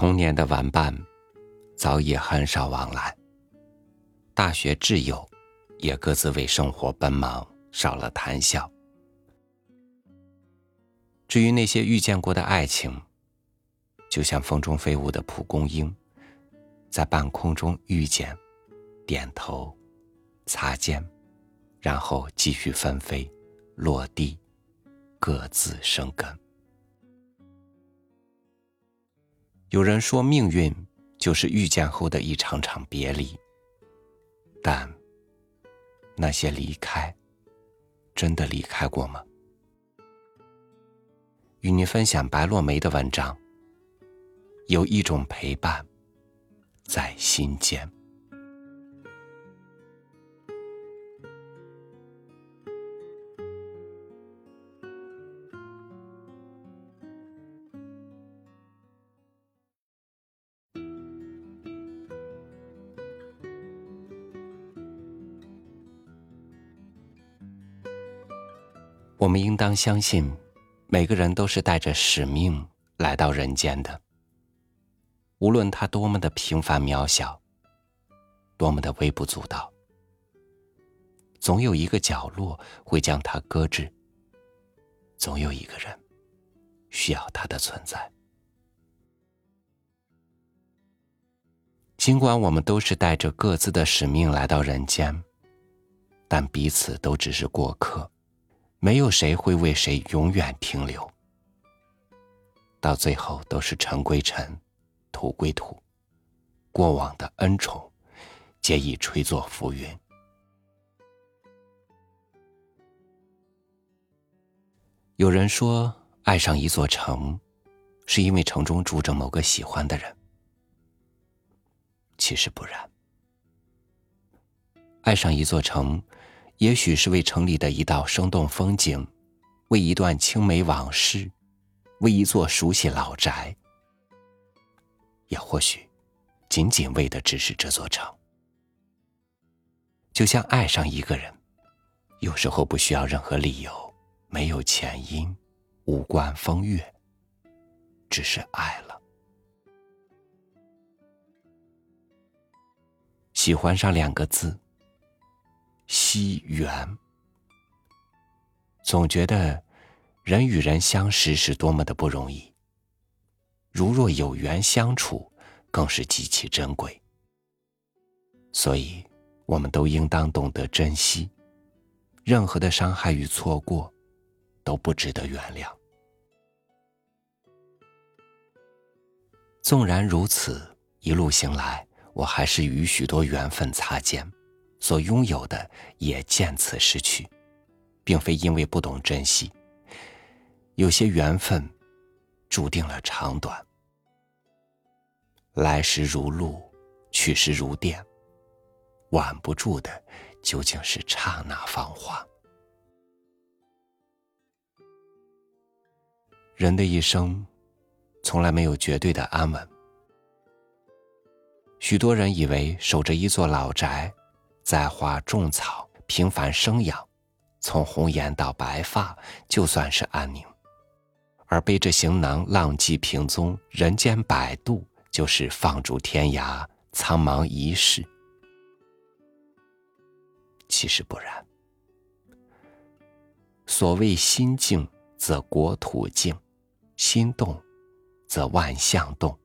童年的玩伴，早已很少往来；大学挚友，也各自为生活奔忙，少了谈笑。至于那些遇见过的爱情，就像风中飞舞的蒲公英，在半空中遇见，点头，擦肩，然后继续纷飞，落地，各自生根。有人说，命运就是遇见后的一场场别离。但那些离开，真的离开过吗？与你分享白落梅的文章。有一种陪伴，在心间。我们应当相信，每个人都是带着使命来到人间的。无论他多么的平凡渺小，多么的微不足道，总有一个角落会将他搁置。总有一个人需要他的存在。尽管我们都是带着各自的使命来到人间，但彼此都只是过客。没有谁会为谁永远停留，到最后都是尘归尘，土归土，过往的恩宠，皆已吹作浮云。有人说，爱上一座城，是因为城中住着某个喜欢的人。其实不然，爱上一座城。也许是为城里的一道生动风景，为一段青梅往事，为一座熟悉老宅，也或许仅仅为的只是这座城。就像爱上一个人，有时候不需要任何理由，没有前因，无关风月，只是爱了。喜欢上两个字。惜缘，总觉得人与人相识是多么的不容易。如若有缘相处，更是极其珍贵。所以，我们都应当懂得珍惜。任何的伤害与错过，都不值得原谅。纵然如此，一路行来，我还是与许多缘分擦肩。所拥有的也渐次失去，并非因为不懂珍惜。有些缘分注定了长短，来时如露，去时如电，挽不住的究竟是刹那芳华。人的一生，从来没有绝对的安稳。许多人以为守着一座老宅。栽花种草，平凡生养，从红颜到白发，就算是安宁；而背着行囊，浪迹平踪，人间百度，就是放逐天涯，苍茫一世。其实不然。所谓心静则国土静，心动则万象动。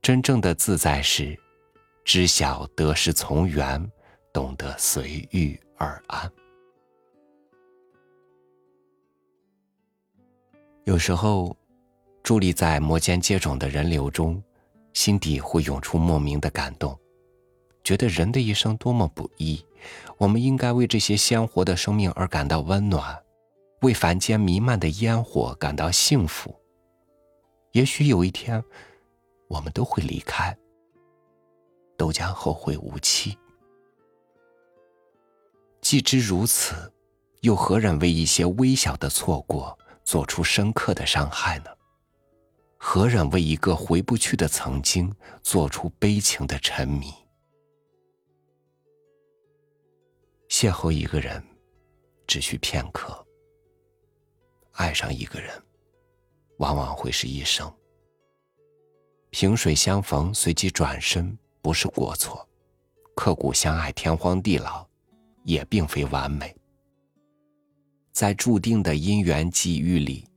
真正的自在是，知晓得失从缘。懂得随遇而安。有时候，伫立在摩肩接踵的人流中，心底会涌出莫名的感动，觉得人的一生多么不易。我们应该为这些鲜活的生命而感到温暖，为凡间弥漫的烟火感到幸福。也许有一天，我们都会离开，都将后会无期。既知如此，又何忍为一些微小的错过做出深刻的伤害呢？何忍为一个回不去的曾经做出悲情的沉迷？邂逅一个人，只需片刻；爱上一个人，往往会是一生。萍水相逢，随即转身，不是过错；刻骨相爱，天荒地老，也并非完美。在注定的因缘际遇里，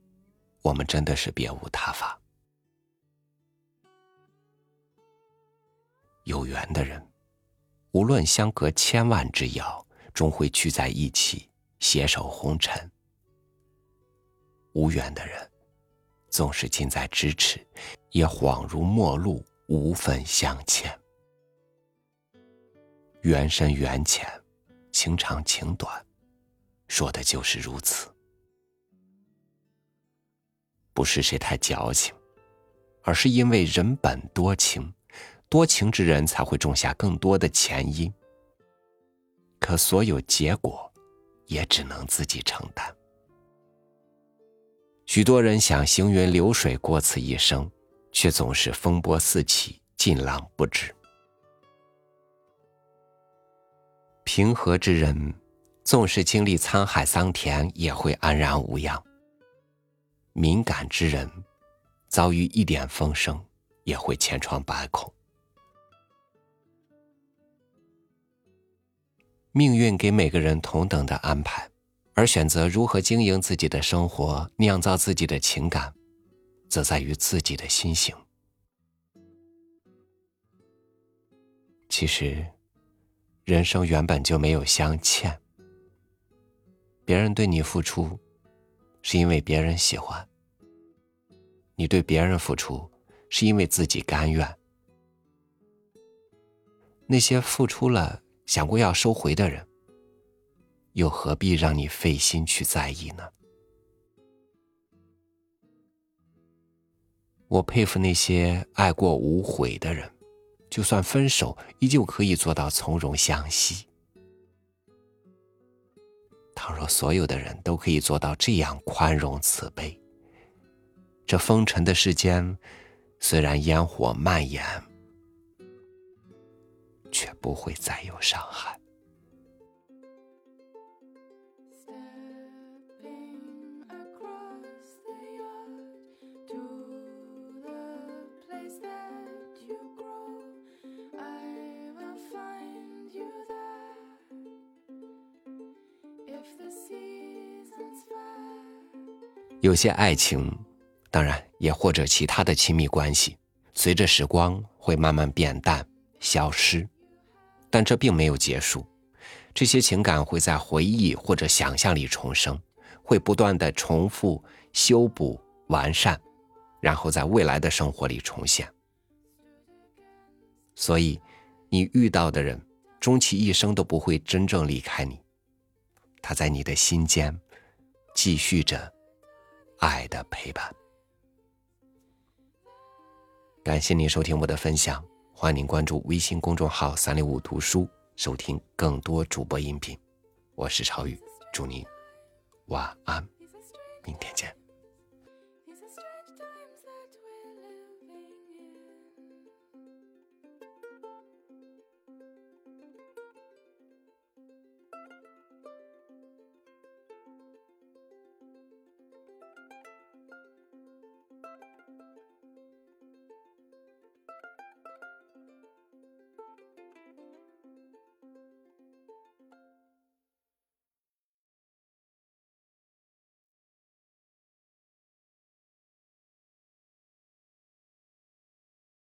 我们真的是别无他法。有缘的人，无论相隔千万之遥，终会聚在一起，携手红尘；无缘的人，纵使近在咫尺，也恍如陌路，无分相欠。缘深缘浅，情长情短。说的就是如此，不是谁太矫情，而是因为人本多情，多情之人才会种下更多的前因。可所有结果，也只能自己承担。许多人想行云流水过此一生，却总是风波四起，尽浪不止。平和之人。纵使经历沧海桑田，也会安然无恙。敏感之人，遭遇一点风声，也会千疮百孔。命运给每个人同等的安排，而选择如何经营自己的生活，酿造自己的情感，则在于自己的心性。其实，人生原本就没有相欠。别人对你付出，是因为别人喜欢；你对别人付出，是因为自己甘愿。那些付出了想过要收回的人，又何必让你费心去在意呢？我佩服那些爱过无悔的人，就算分手，依旧可以做到从容相惜。倘若所有的人都可以做到这样宽容慈悲，这风尘的世间，虽然烟火蔓延，却不会再有伤害。有些爱情，当然也或者其他的亲密关系，随着时光会慢慢变淡、消失，但这并没有结束。这些情感会在回忆或者想象里重生，会不断的重复、修补、完善，然后在未来的生活里重现。所以，你遇到的人，终其一生都不会真正离开你。他在你的心间，继续着爱的陪伴。感谢您收听我的分享，欢迎您关注微信公众号“三六五读书”，收听更多主播音频。我是朝宇，祝您晚安，明天见。